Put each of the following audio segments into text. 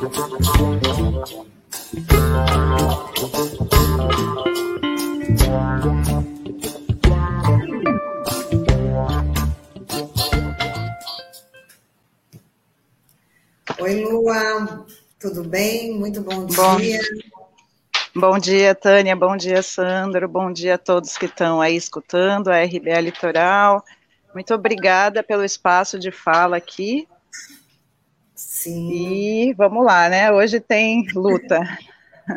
Oi, Lua, tudo bem? Muito bom dia. Bom, bom dia, Tânia, bom dia, Sandro, bom dia a todos que estão aí escutando a RBA Litoral. Muito obrigada pelo espaço de fala aqui. Sim. E vamos lá, né? Hoje tem luta.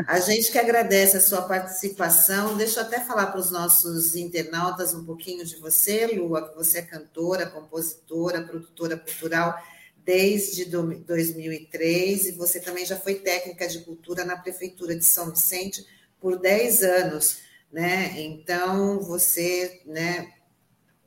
A gente que agradece a sua participação. Deixa eu até falar para os nossos internautas um pouquinho de você, Lua, que você é cantora, compositora, produtora cultural desde 2003 e você também já foi técnica de cultura na prefeitura de São Vicente por 10 anos, né? Então você, né,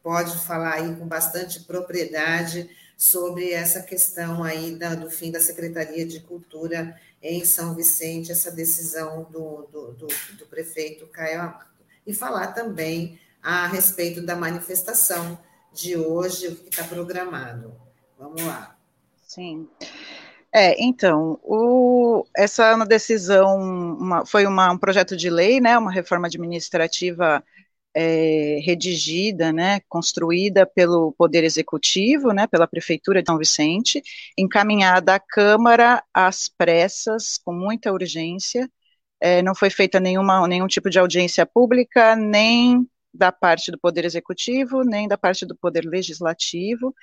pode falar aí com bastante propriedade sobre essa questão aí da, do fim da Secretaria de Cultura em São Vicente, essa decisão do, do, do, do prefeito Caio Amado. E falar também a respeito da manifestação de hoje, o que está programado. Vamos lá. Sim. É, então, o, essa é decisão uma, foi uma, um projeto de lei, né, uma reforma administrativa é, redigida, né, construída pelo Poder Executivo, né, pela Prefeitura de São Vicente, encaminhada à Câmara às pressas, com muita urgência, é, não foi feita nenhuma, nenhum tipo de audiência pública, nem da parte do Poder Executivo, nem da parte do Poder Legislativo,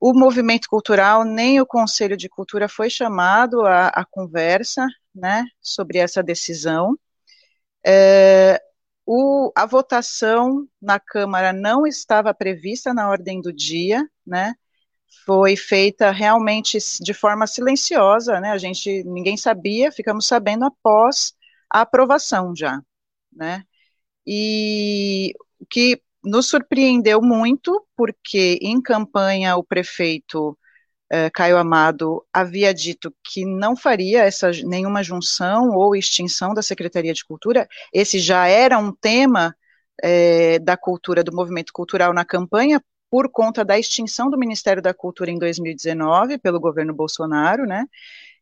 o movimento cultural, nem o Conselho de Cultura foi chamado à, conversa, né, sobre essa decisão. É, o, a votação na Câmara não estava prevista na ordem do dia, né, foi feita realmente de forma silenciosa, né, a gente, ninguém sabia, ficamos sabendo após a aprovação já, né, e o que nos surpreendeu muito, porque em campanha o prefeito eh, Caio Amado havia dito que não faria essa nenhuma junção ou extinção da Secretaria de Cultura. Esse já era um tema eh, da cultura, do movimento cultural na campanha, por conta da extinção do Ministério da Cultura em 2019 pelo governo Bolsonaro, né?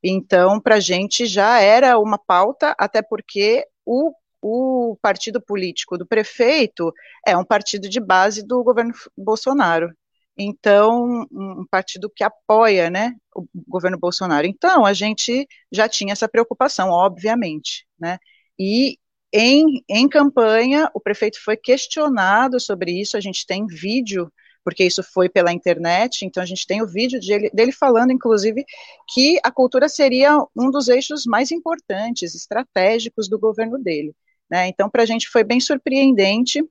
Então, para a gente já era uma pauta, até porque o o partido político do prefeito é um partido de base do governo Bolsonaro. Então, um partido que apoia, né, o governo Bolsonaro. Então, a gente já tinha essa preocupação, obviamente, né, e em, em campanha, o prefeito foi questionado sobre isso, a gente tem vídeo, porque isso foi pela internet, então a gente tem o vídeo dele, dele falando, inclusive, que a cultura seria um dos eixos mais importantes, estratégicos do governo dele. Né? Então, para a gente foi bem surpreendente,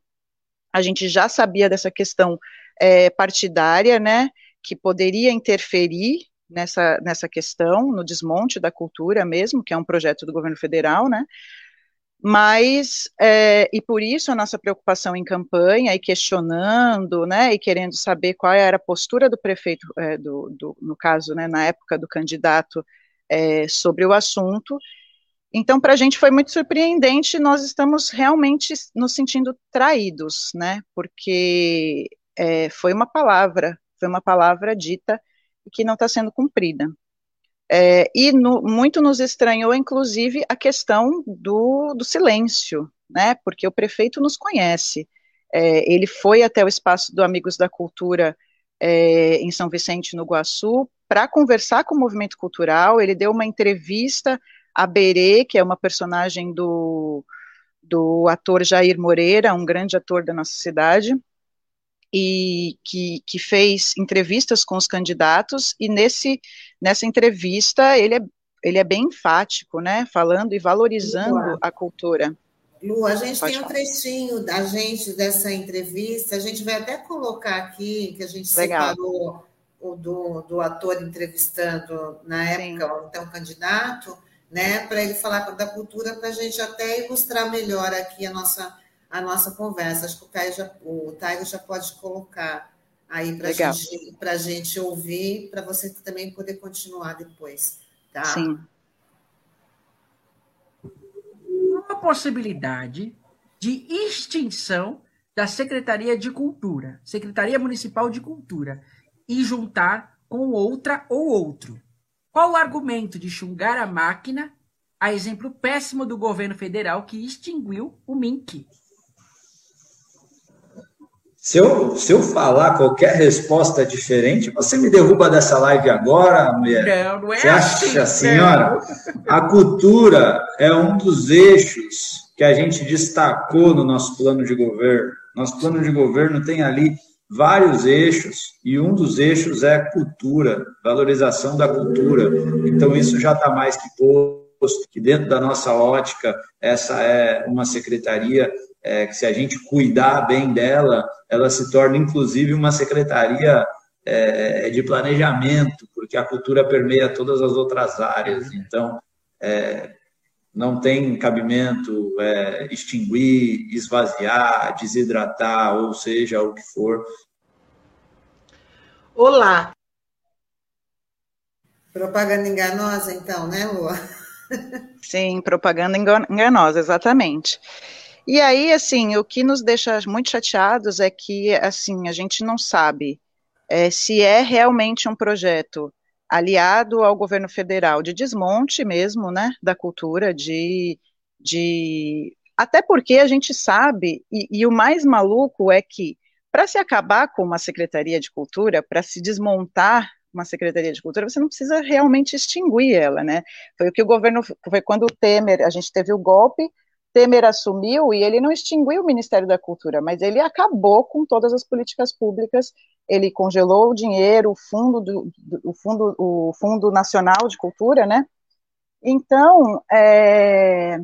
a gente já sabia dessa questão é, partidária, né, que poderia interferir nessa, nessa questão, no desmonte da cultura mesmo, que é um projeto do governo federal, né, mas, é, e por isso a nossa preocupação em campanha, e questionando, né, e querendo saber qual era a postura do prefeito, é, do, do, no caso, né, na época do candidato, é, sobre o assunto, então, para a gente foi muito surpreendente, nós estamos realmente nos sentindo traídos, né? Porque é, foi uma palavra, foi uma palavra dita que não está sendo cumprida. É, e no, muito nos estranhou, inclusive, a questão do, do silêncio, né? Porque o prefeito nos conhece. É, ele foi até o espaço do Amigos da Cultura é, em São Vicente, no Guaçu, para conversar com o movimento cultural. Ele deu uma entrevista a Berê, que é uma personagem do, do ator Jair Moreira, um grande ator da nossa cidade, e que, que fez entrevistas com os candidatos, e nesse, nessa entrevista ele é, ele é bem enfático, né, falando e valorizando Lu, a cultura. Lu, a gente Pode tem falar. um trechinho da gente dessa entrevista, a gente vai até colocar aqui, que a gente Legal. separou o do, do ator entrevistando na época, então, candidato, né, para ele falar da cultura, para a gente até ilustrar melhor aqui a nossa, a nossa conversa. Acho que o Caio já, o Taio já pode colocar aí para gente, a gente ouvir, para você também poder continuar depois. Tá? Sim. Uma possibilidade de extinção da Secretaria de Cultura, Secretaria Municipal de Cultura, e juntar com outra ou outro. Qual o argumento de chungar a máquina, a exemplo péssimo do governo federal que extinguiu o MINC? Se eu, se eu falar qualquer resposta diferente, você me derruba dessa live agora, mulher? Não, não é você assim, acha, senhora? A cultura é um dos eixos que a gente destacou no nosso plano de governo. Nosso plano de governo tem ali vários eixos, e um dos eixos é cultura, valorização da cultura. Então, isso já está mais que posto, que dentro da nossa ótica, essa é uma secretaria é, que, se a gente cuidar bem dela, ela se torna, inclusive, uma secretaria é, de planejamento, porque a cultura permeia todas as outras áreas. Então, é, não tem cabimento é, extinguir, esvaziar, desidratar, ou seja, o que for. Olá. Propaganda enganosa, então, né, Lua? Sim, propaganda enganosa, exatamente. E aí, assim, o que nos deixa muito chateados é que, assim, a gente não sabe é, se é realmente um projeto aliado ao governo federal de desmonte mesmo, né, da cultura, de, de até porque a gente sabe, e, e o mais maluco é que para se acabar com uma secretaria de cultura, para se desmontar uma secretaria de cultura, você não precisa realmente extinguir ela, né? Foi o que o governo, foi quando o Temer, a gente teve o golpe, Temer assumiu e ele não extinguiu o Ministério da Cultura, mas ele acabou com todas as políticas públicas. Ele congelou o dinheiro, o fundo, do, do o fundo, o fundo nacional de cultura, né? Então, é,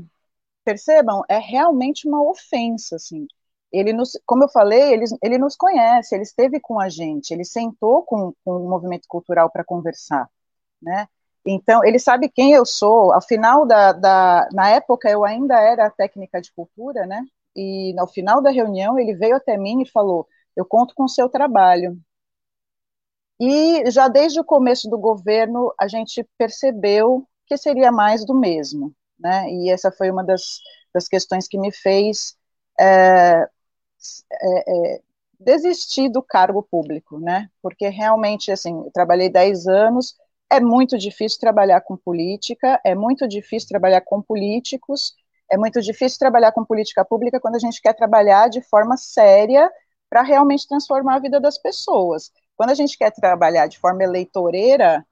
percebam, é realmente uma ofensa, assim. Ele nos, como eu falei, ele, ele nos conhece, ele esteve com a gente, ele sentou com, com o movimento cultural para conversar, né? Então, ele sabe quem eu sou. Ao final da, da, Na época, eu ainda era técnica de cultura, né? E no final da reunião, ele veio até mim e falou: Eu conto com o seu trabalho. E já desde o começo do governo, a gente percebeu que seria mais do mesmo, né? E essa foi uma das, das questões que me fez é, é, é, desistir do cargo público, né? Porque realmente, assim, trabalhei 10 anos é muito difícil trabalhar com política, é muito difícil trabalhar com políticos, é muito difícil trabalhar com política pública quando a gente quer trabalhar de forma séria para realmente transformar a vida das pessoas. Quando a gente quer trabalhar de forma eleitoreira,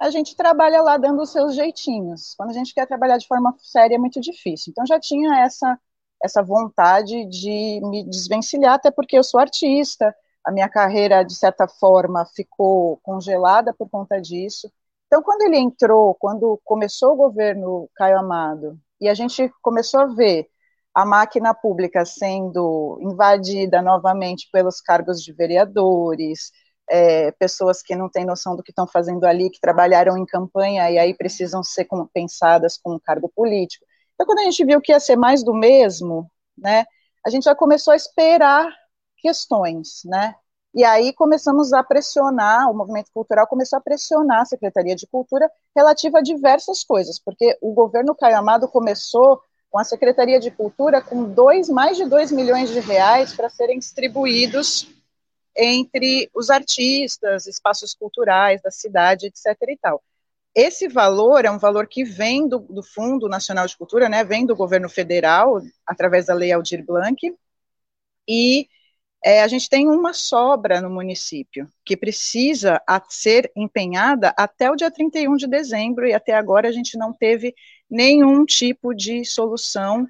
a gente trabalha lá dando os seus jeitinhos. Quando a gente quer trabalhar de forma séria, é muito difícil. Então, já tinha essa, essa vontade de me desvencilhar, até porque eu sou artista, a minha carreira, de certa forma, ficou congelada por conta disso. Então, quando ele entrou, quando começou o governo Caio Amado, e a gente começou a ver a máquina pública sendo invadida novamente pelos cargos de vereadores, é, pessoas que não têm noção do que estão fazendo ali, que trabalharam em campanha e aí precisam ser compensadas com um cargo político. Então, quando a gente viu que ia ser mais do mesmo, né, a gente já começou a esperar questões, né? E aí começamos a pressionar, o movimento cultural começou a pressionar a Secretaria de Cultura relativa a diversas coisas, porque o governo Caio Amado começou com a Secretaria de Cultura com dois, mais de 2 milhões de reais para serem distribuídos entre os artistas, espaços culturais da cidade, etc. e tal. Esse valor é um valor que vem do, do Fundo Nacional de Cultura, né, vem do governo federal, através da Lei Aldir Blanc, e é, a gente tem uma sobra no município que precisa ser empenhada até o dia 31 de dezembro e até agora a gente não teve nenhum tipo de solução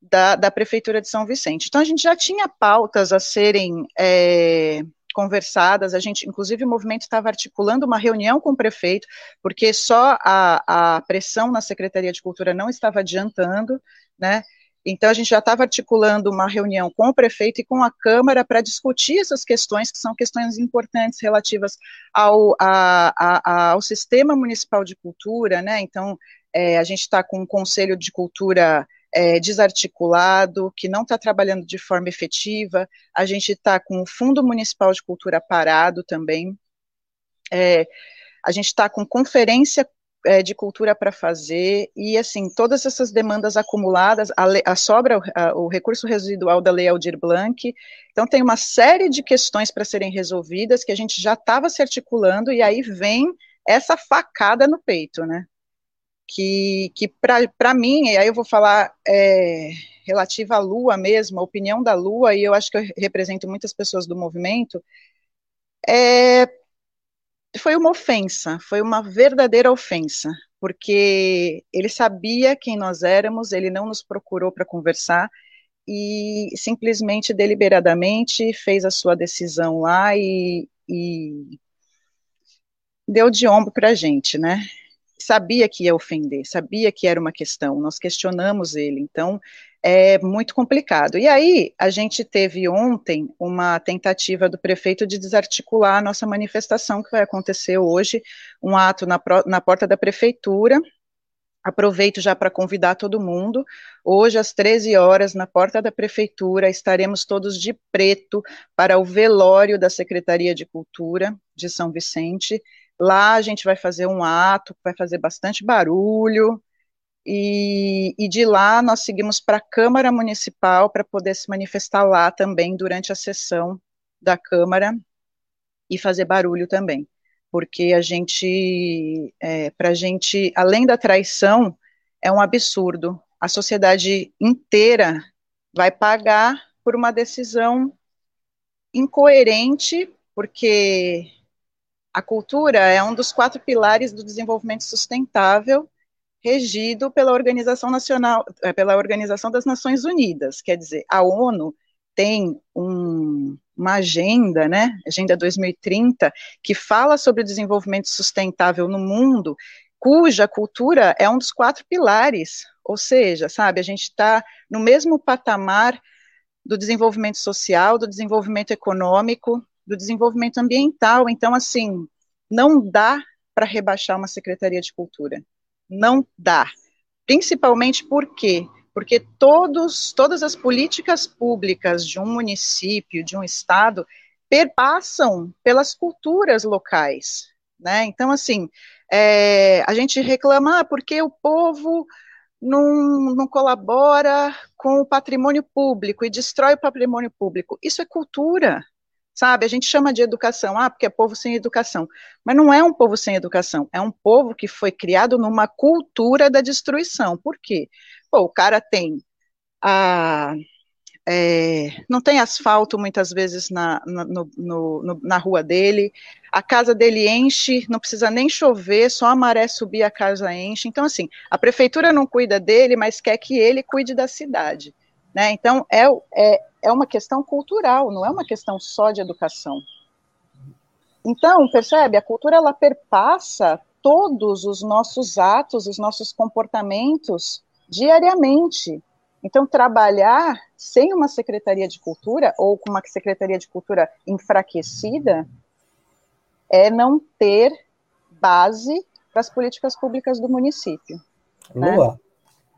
da, da Prefeitura de São Vicente. Então a gente já tinha pautas a serem é, conversadas, a gente, inclusive o movimento estava articulando uma reunião com o prefeito, porque só a, a pressão na Secretaria de Cultura não estava adiantando, né, então, a gente já estava articulando uma reunião com o prefeito e com a Câmara para discutir essas questões, que são questões importantes relativas ao, a, a, ao sistema municipal de cultura, né? Então, é, a gente está com um conselho de cultura é, desarticulado, que não está trabalhando de forma efetiva, a gente está com o Fundo Municipal de Cultura parado também. É, a gente está com conferência é, de cultura para fazer, e assim, todas essas demandas acumuladas, a, a sobra, a, o recurso residual da Lei Aldir Blanc, então tem uma série de questões para serem resolvidas que a gente já estava se articulando, e aí vem essa facada no peito, né? Que, que para mim, e aí eu vou falar é, relativa à Lua mesmo, a opinião da Lua, e eu acho que eu represento muitas pessoas do movimento, é, foi uma ofensa, foi uma verdadeira ofensa, porque ele sabia quem nós éramos, ele não nos procurou para conversar, e simplesmente, deliberadamente, fez a sua decisão lá e, e deu de ombro para a gente, né? Sabia que ia ofender, sabia que era uma questão, nós questionamos ele, então é muito complicado. E aí, a gente teve ontem uma tentativa do prefeito de desarticular a nossa manifestação, que vai acontecer hoje, um ato na, na porta da prefeitura, Aproveito já para convidar todo mundo. Hoje, às 13 horas, na porta da prefeitura, estaremos todos de preto para o velório da Secretaria de Cultura de São Vicente. Lá a gente vai fazer um ato, vai fazer bastante barulho. E, e de lá nós seguimos para a Câmara Municipal para poder se manifestar lá também durante a sessão da Câmara e fazer barulho também porque a gente, é, para a gente, além da traição, é um absurdo. A sociedade inteira vai pagar por uma decisão incoerente, porque a cultura é um dos quatro pilares do desenvolvimento sustentável, regido pela Organização Nacional, é, pela Organização das Nações Unidas. Quer dizer, a ONU tem um, uma agenda, né, Agenda 2030, que fala sobre o desenvolvimento sustentável no mundo, cuja cultura é um dos quatro pilares, ou seja, sabe, a gente está no mesmo patamar do desenvolvimento social, do desenvolvimento econômico, do desenvolvimento ambiental, então, assim, não dá para rebaixar uma Secretaria de Cultura, não dá, principalmente porque porque todos, todas as políticas públicas de um município, de um estado, perpassam pelas culturas locais, né? Então, assim, é, a gente reclama ah, porque o povo não, não colabora com o patrimônio público e destrói o patrimônio público. Isso é cultura, sabe? A gente chama de educação, ah, porque é povo sem educação. Mas não é um povo sem educação, é um povo que foi criado numa cultura da destruição. Por quê? Pô, o cara tem a. É, não tem asfalto muitas vezes na, na, no, no, na rua dele, a casa dele enche, não precisa nem chover, só a maré subir, a casa enche. Então, assim, a prefeitura não cuida dele, mas quer que ele cuide da cidade. Né? Então, é, é, é uma questão cultural, não é uma questão só de educação. Então, percebe, a cultura ela perpassa todos os nossos atos, os nossos comportamentos diariamente. Então, trabalhar sem uma Secretaria de Cultura ou com uma Secretaria de Cultura enfraquecida é não ter base para as políticas públicas do município. Né? Lua, né?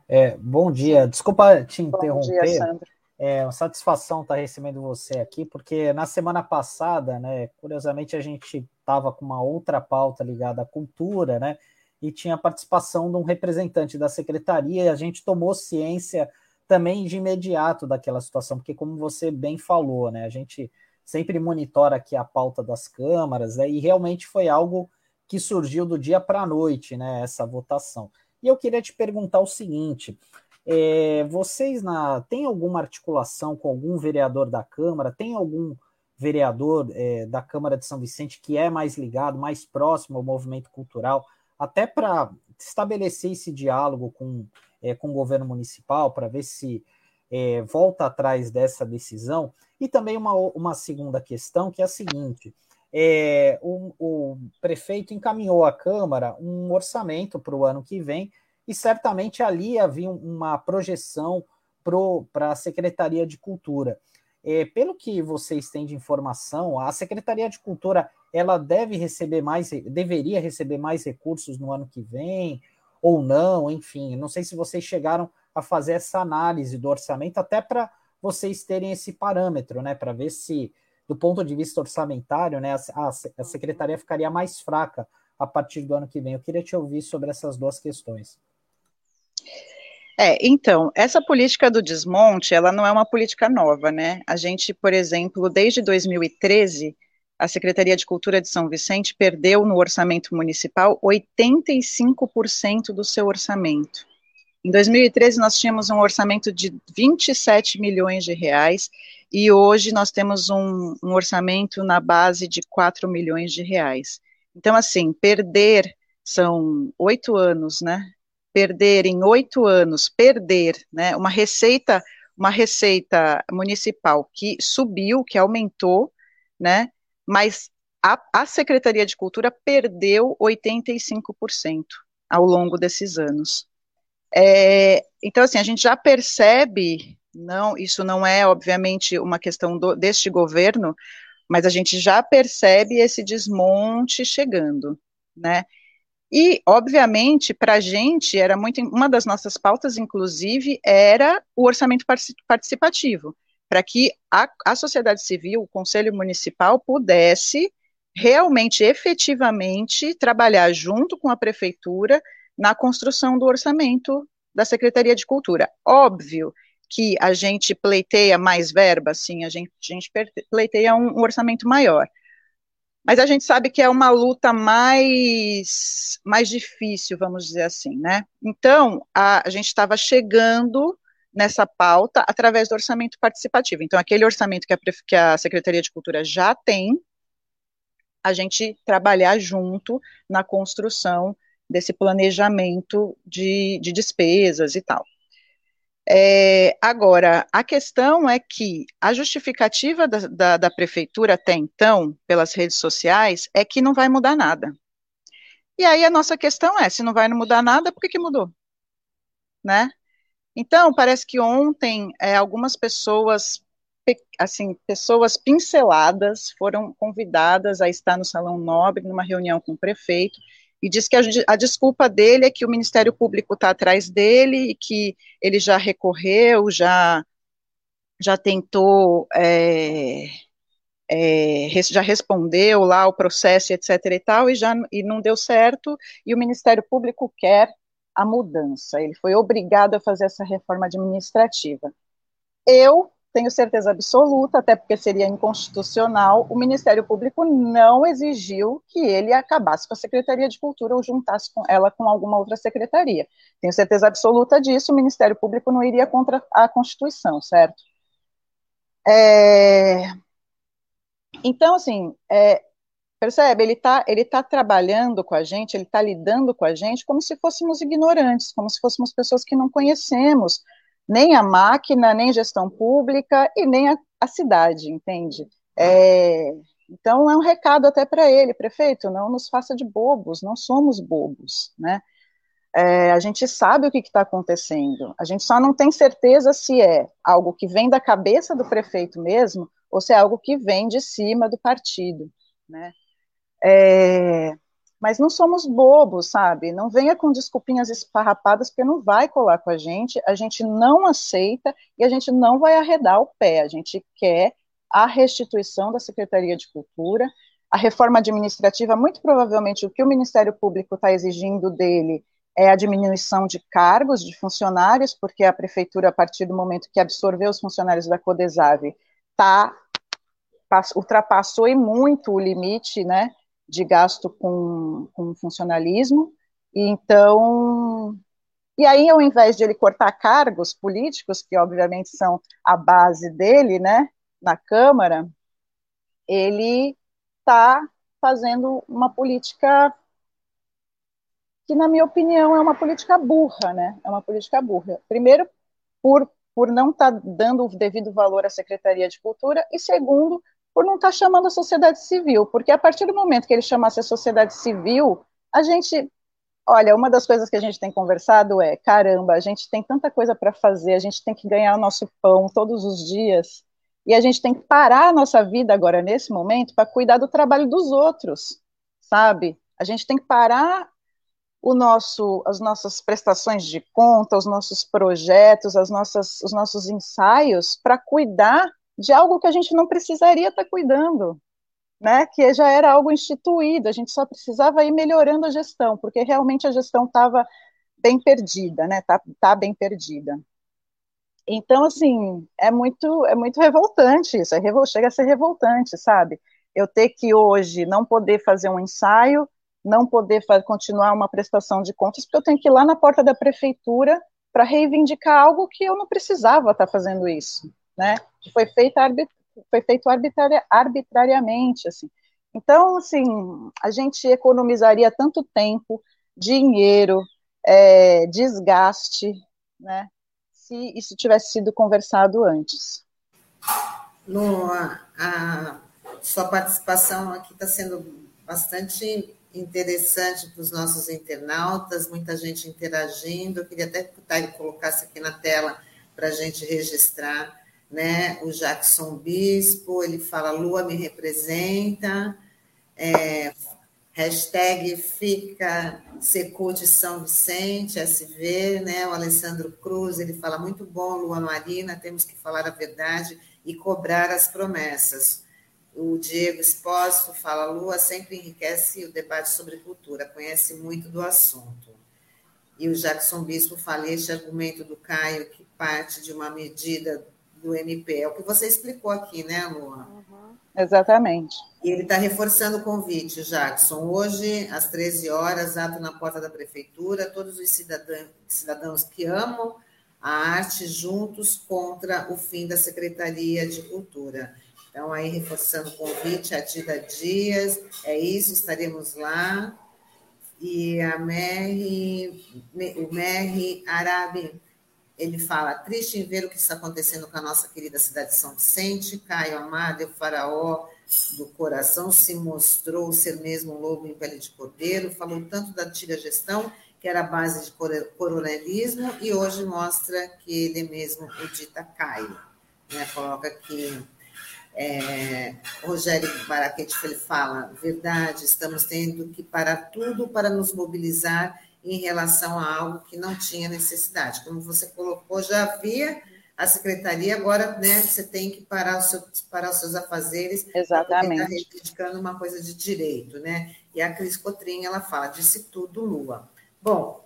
é, bom dia. Desculpa te interromper. Bom dia, Sandra. É uma satisfação estar recebendo você aqui, porque na semana passada, né, curiosamente, a gente estava com uma outra pauta ligada à cultura, né? e tinha a participação de um representante da secretaria, e a gente tomou ciência também de imediato daquela situação, porque como você bem falou, né, a gente sempre monitora aqui a pauta das câmaras, né, e realmente foi algo que surgiu do dia para a noite, né, essa votação. E eu queria te perguntar o seguinte: é, vocês na tem alguma articulação com algum vereador da Câmara? Tem algum vereador é, da Câmara de São Vicente que é mais ligado, mais próximo ao movimento cultural? até para estabelecer esse diálogo com, é, com o governo municipal, para ver se é, volta atrás dessa decisão. E também uma, uma segunda questão, que é a seguinte: é, o, o prefeito encaminhou à Câmara um orçamento para o ano que vem, e certamente ali havia uma projeção para a Secretaria de Cultura. É, pelo que vocês têm de informação, a Secretaria de Cultura ela deve receber mais, deveria receber mais recursos no ano que vem ou não, enfim. Não sei se vocês chegaram a fazer essa análise do orçamento, até para vocês terem esse parâmetro, né? Para ver se, do ponto de vista orçamentário, né, a, a secretaria ficaria mais fraca a partir do ano que vem. Eu queria te ouvir sobre essas duas questões. É, então, essa política do desmonte, ela não é uma política nova, né? A gente, por exemplo, desde 2013, a Secretaria de Cultura de São Vicente perdeu no orçamento municipal 85% do seu orçamento. Em 2013, nós tínhamos um orçamento de 27 milhões de reais e hoje nós temos um, um orçamento na base de 4 milhões de reais. Então, assim, perder são oito anos, né? Perder em oito anos, perder, né? Uma receita, uma receita municipal que subiu, que aumentou, né? Mas a, a Secretaria de Cultura perdeu 85% ao longo desses anos. É, então, assim, a gente já percebe, não, isso não é, obviamente, uma questão do, deste governo, mas a gente já percebe esse desmonte chegando, né? E, obviamente, para a gente, era muito. Uma das nossas pautas, inclusive, era o orçamento participativo, para que a, a sociedade civil, o Conselho Municipal, pudesse realmente, efetivamente, trabalhar junto com a prefeitura na construção do orçamento da Secretaria de Cultura. Óbvio que a gente pleiteia mais verba, sim, a gente, a gente pleiteia um, um orçamento maior. Mas a gente sabe que é uma luta mais, mais difícil, vamos dizer assim, né? Então, a, a gente estava chegando nessa pauta através do orçamento participativo. Então, aquele orçamento que a, que a Secretaria de Cultura já tem, a gente trabalhar junto na construção desse planejamento de, de despesas e tal. É, agora, a questão é que a justificativa da, da, da, prefeitura até então, pelas redes sociais, é que não vai mudar nada. E aí a nossa questão é, se não vai mudar nada, por que, que mudou? Né? Então, parece que ontem é, algumas pessoas, assim, pessoas pinceladas foram convidadas a estar no Salão Nobre, numa reunião com o prefeito, e diz que a, a, desculpa dele é que o Ministério Público está atrás dele e que ele já recorreu, já, já tentou, é, é, já respondeu lá o processo, etc. e tal, e, já, e não deu certo, e o Ministério Público quer a mudança, ele foi obrigado a fazer essa reforma administrativa. Eu tenho certeza absoluta, até porque seria inconstitucional, o Ministério Público não exigiu que ele acabasse com a Secretaria de Cultura ou juntasse com ela com alguma outra secretaria. Tenho certeza absoluta disso, o Ministério Público não iria contra a Constituição, certo? É... Então, assim, é... percebe, ele está ele tá trabalhando com a gente, ele está lidando com a gente como se fôssemos ignorantes, como se fôssemos pessoas que não conhecemos nem a máquina, nem gestão pública e nem a, a cidade, entende? É, então é um recado até para ele, prefeito, não nos faça de bobos, não somos bobos, né? É, a gente sabe o que está acontecendo, a gente só não tem certeza se é algo que vem da cabeça do prefeito mesmo ou se é algo que vem de cima do partido, né? É, mas não somos bobos, sabe? Não venha com desculpinhas esfarrapadas, porque não vai colar com a gente, a gente não aceita e a gente não vai arredar o pé, a gente quer a restituição da Secretaria de Cultura, a reforma administrativa, muito provavelmente o que o Ministério Público está exigindo dele é a diminuição de cargos de funcionários, porque a prefeitura, a partir do momento que absorveu os funcionários da Codesave, tá, ultrapassou e muito o limite, né, de gasto com, com funcionalismo, e então, e aí ao invés de ele cortar cargos políticos, que obviamente são a base dele, né, na Câmara, ele está fazendo uma política que, na minha opinião, é uma política burra, né? É uma política burra. Primeiro, por, por não estar tá dando o devido valor à Secretaria de Cultura, e segundo, por não estar tá chamando a sociedade civil, porque a partir do momento que ele chamasse a sociedade civil, a gente, olha, uma das coisas que a gente tem conversado é, caramba, a gente tem tanta coisa para fazer, a gente tem que ganhar o nosso pão todos os dias, e a gente tem que parar a nossa vida agora nesse momento para cuidar do trabalho dos outros, sabe? A gente tem que parar o nosso, as nossas prestações de conta, os nossos projetos, as nossas, os nossos ensaios para cuidar de algo que a gente não precisaria estar cuidando, né? Que já era algo instituído, a gente só precisava ir melhorando a gestão, porque realmente a gestão estava bem perdida, né? Tá, tá bem perdida. Então, assim, é muito, é muito revoltante isso, é revol chega a ser revoltante, sabe? eu ter que hoje não poder fazer um ensaio, não poder continuar uma prestação de contas, porque eu tenho que ir lá na porta da prefeitura para reivindicar algo que eu não precisava estar tá fazendo isso, né? Foi feito, foi feito arbitrariamente, assim. Então, assim, a gente economizaria tanto tempo, dinheiro, é, desgaste, né? Se isso tivesse sido conversado antes. Lua, a sua participação aqui está sendo bastante interessante para os nossos internautas, muita gente interagindo. Eu queria até que ele colocasse aqui na tela para a gente registrar. Né? O Jackson Bispo, ele fala, Lua me representa, é, hashtag fica Secute São Vicente, SV, né? O Alessandro Cruz, ele fala, muito bom, Lua Marina, temos que falar a verdade e cobrar as promessas. O Diego Espósito fala: Lua sempre enriquece o debate sobre cultura, conhece muito do assunto. E o Jackson Bispo fala: este argumento do Caio, que parte de uma medida do MP, é o que você explicou aqui, né, Lua? Uhum. Exatamente. E ele está reforçando o convite, Jackson. Hoje, às 13 horas, ato na porta da prefeitura, todos os cidadãos, cidadãos que amam a arte juntos contra o fim da Secretaria de Cultura. Então, aí, reforçando o convite, a Dida Dias, é isso, estaremos lá. E a Merri, o Merri Arabi, ele fala, triste em ver o que está acontecendo com a nossa querida cidade de São Vicente, Caio Amado, o faraó do coração, se mostrou ser mesmo um lobo em pele de cordeiro, falou tanto da antiga gestão, que era base de coronelismo, e hoje mostra que ele mesmo o dita Caio. Né? Coloca que é, Rogério Baraquete ele fala, verdade, estamos tendo que parar tudo para nos mobilizar em relação a algo que não tinha necessidade. Como você colocou, já havia a secretaria, agora né, você tem que parar, seu, parar os seus afazeres. Exatamente. Está reivindicando uma coisa de direito, né? E a Cris Cotrim, ela fala, disse tudo, Lua. Bom,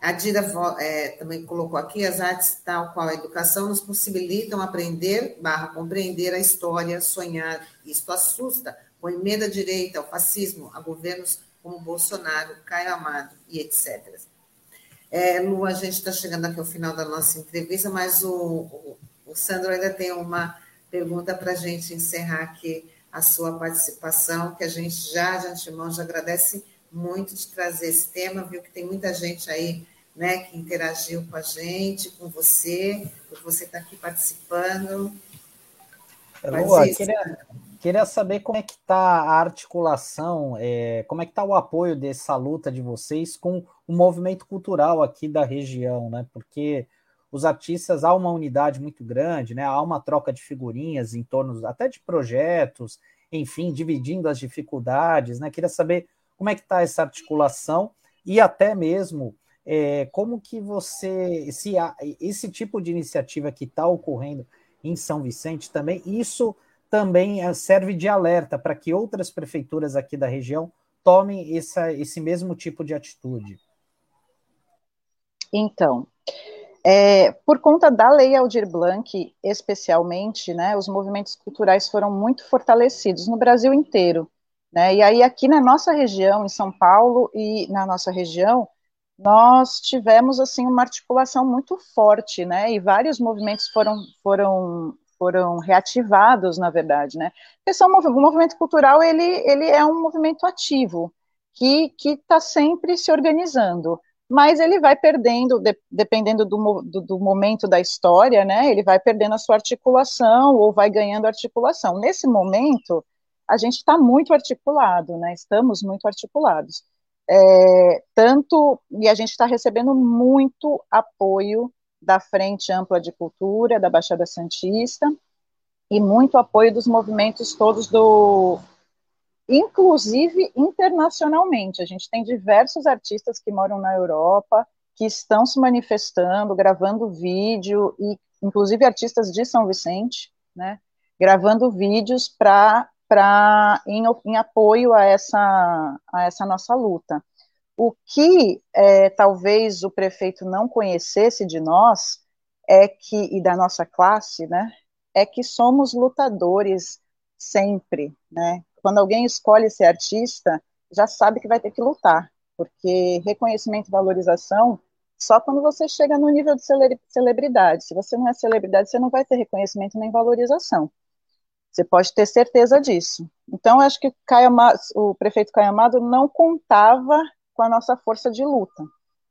a Dira é, também colocou aqui, as artes, tal qual a educação, nos possibilitam aprender barra compreender a história, sonhar. Isto assusta, com emenda direita ao fascismo, a governos como Bolsonaro, Caio Amado e etc. É, Lu, a gente está chegando aqui ao final da nossa entrevista, mas o, o, o Sandro ainda tem uma pergunta para a gente encerrar aqui a sua participação, que a gente já, de antemão, já agradece muito de trazer esse tema, viu que tem muita gente aí né, que interagiu com a gente, com você, por você estar aqui participando. Lua, queria, queria saber como é que está a articulação, é, como é que está o apoio dessa luta de vocês com o movimento cultural aqui da região, né? Porque os artistas há uma unidade muito grande, né? Há uma troca de figurinhas em torno até de projetos, enfim, dividindo as dificuldades, né? Queria saber como é que está essa articulação e até mesmo é, como que você, se esse tipo de iniciativa que está ocorrendo em São Vicente também, isso também é, serve de alerta para que outras prefeituras aqui da região tomem essa, esse mesmo tipo de atitude. Então, é, por conta da Lei Aldir Blanc, especialmente, né, os movimentos culturais foram muito fortalecidos no Brasil inteiro. Né, e aí, aqui na nossa região, em São Paulo e na nossa região, nós tivemos assim uma articulação muito forte, né? E vários movimentos foram foram foram reativados, na verdade, né? O movimento cultural ele ele é um movimento ativo que que está sempre se organizando, mas ele vai perdendo, de, dependendo do, do, do, momento da história, né? Ele vai perdendo a sua articulação ou vai ganhando articulação. Nesse momento, a gente está muito articulado, né? Estamos muito articulados. É, tanto, e a gente está recebendo muito apoio da Frente Ampla de Cultura, da Baixada Santista, e muito apoio dos movimentos todos do. Inclusive internacionalmente. A gente tem diversos artistas que moram na Europa, que estão se manifestando, gravando vídeo, e inclusive artistas de São Vicente, né, gravando vídeos para para em, em, apoio a essa, a essa nossa luta. O que é, talvez o prefeito não conhecesse de nós é que e da nossa classe, né, é que somos lutadores sempre, né? quando alguém escolhe ser artista, já sabe que vai ter que lutar, porque reconhecimento e valorização só quando você chega no nível de celebridade. Se você não é celebridade, você não vai ter reconhecimento nem valorização. Você pode ter certeza disso. Então, acho que o prefeito Caio Amado não contava com a nossa força de luta,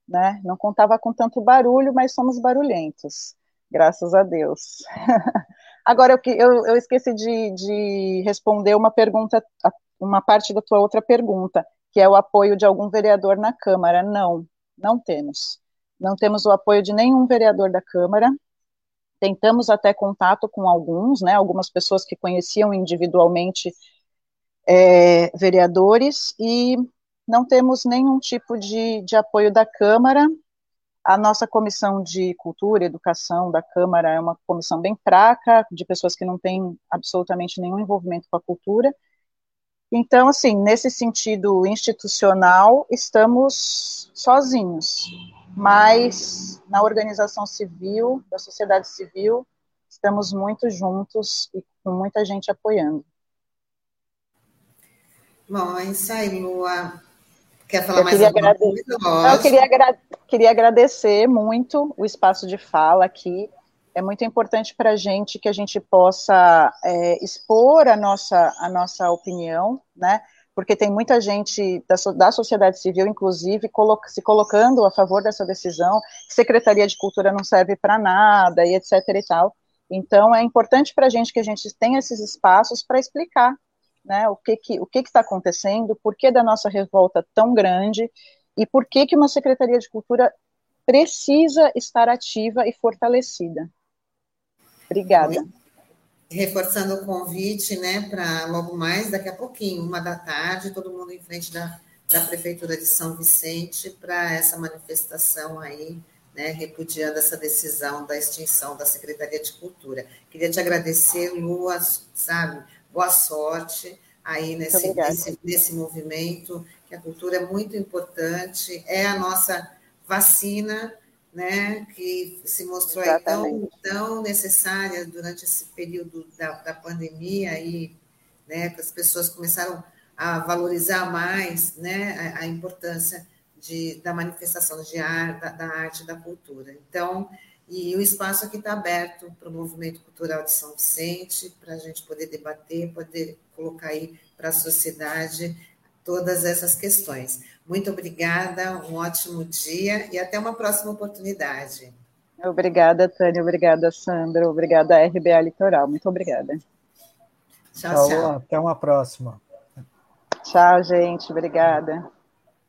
né? Não contava com tanto barulho, mas somos barulhentos, graças a Deus. Agora, eu, eu, eu esqueci de, de responder uma pergunta, uma parte da tua outra pergunta, que é o apoio de algum vereador na Câmara. Não, não temos. Não temos o apoio de nenhum vereador da Câmara. Tentamos até contato com alguns, né, algumas pessoas que conheciam individualmente é, vereadores, e não temos nenhum tipo de, de apoio da Câmara. A nossa comissão de cultura e educação da Câmara é uma comissão bem fraca, de pessoas que não têm absolutamente nenhum envolvimento com a cultura. Então, assim, nesse sentido institucional, estamos sozinhos, mas na organização civil, da sociedade civil, estamos muito juntos e com muita gente apoiando. Bom, é isso aí, Lua. Quer falar eu mais alguma coisa? eu queria, agra queria agradecer muito o espaço de fala aqui. É muito importante para a gente que a gente possa é, expor a nossa, a nossa opinião, né? Porque tem muita gente da, da sociedade civil, inclusive, colo se colocando a favor dessa decisão, Secretaria de Cultura não serve para nada, e etc. e tal. Então, é importante para a gente que a gente tenha esses espaços para explicar né, o que que o que está acontecendo, por que da nossa revolta tão grande e por que que uma Secretaria de Cultura precisa estar ativa e fortalecida. Obrigada. Reforçando o convite, né, para logo mais, daqui a pouquinho, uma da tarde, todo mundo em frente da, da Prefeitura de São Vicente para essa manifestação aí, né, repudiando essa decisão da extinção da Secretaria de Cultura. Queria te agradecer, Lua, sabe, boa sorte aí nesse, nesse, nesse movimento, que a cultura é muito importante, é a nossa vacina, né, que se mostrou tão, tão necessária durante esse período da, da pandemia, aí, né, que as pessoas começaram a valorizar mais né, a, a importância de, da manifestação de arte, da, da arte e da cultura. Então, e o espaço aqui está aberto para o movimento cultural de São Vicente, para a gente poder debater, poder colocar aí para a sociedade todas essas questões. Muito obrigada, um ótimo dia e até uma próxima oportunidade. Obrigada, Tânia, obrigada, Sandra, obrigada, RBA Litoral, muito obrigada. Tchau, tchau. Até uma próxima. Tchau, gente, obrigada.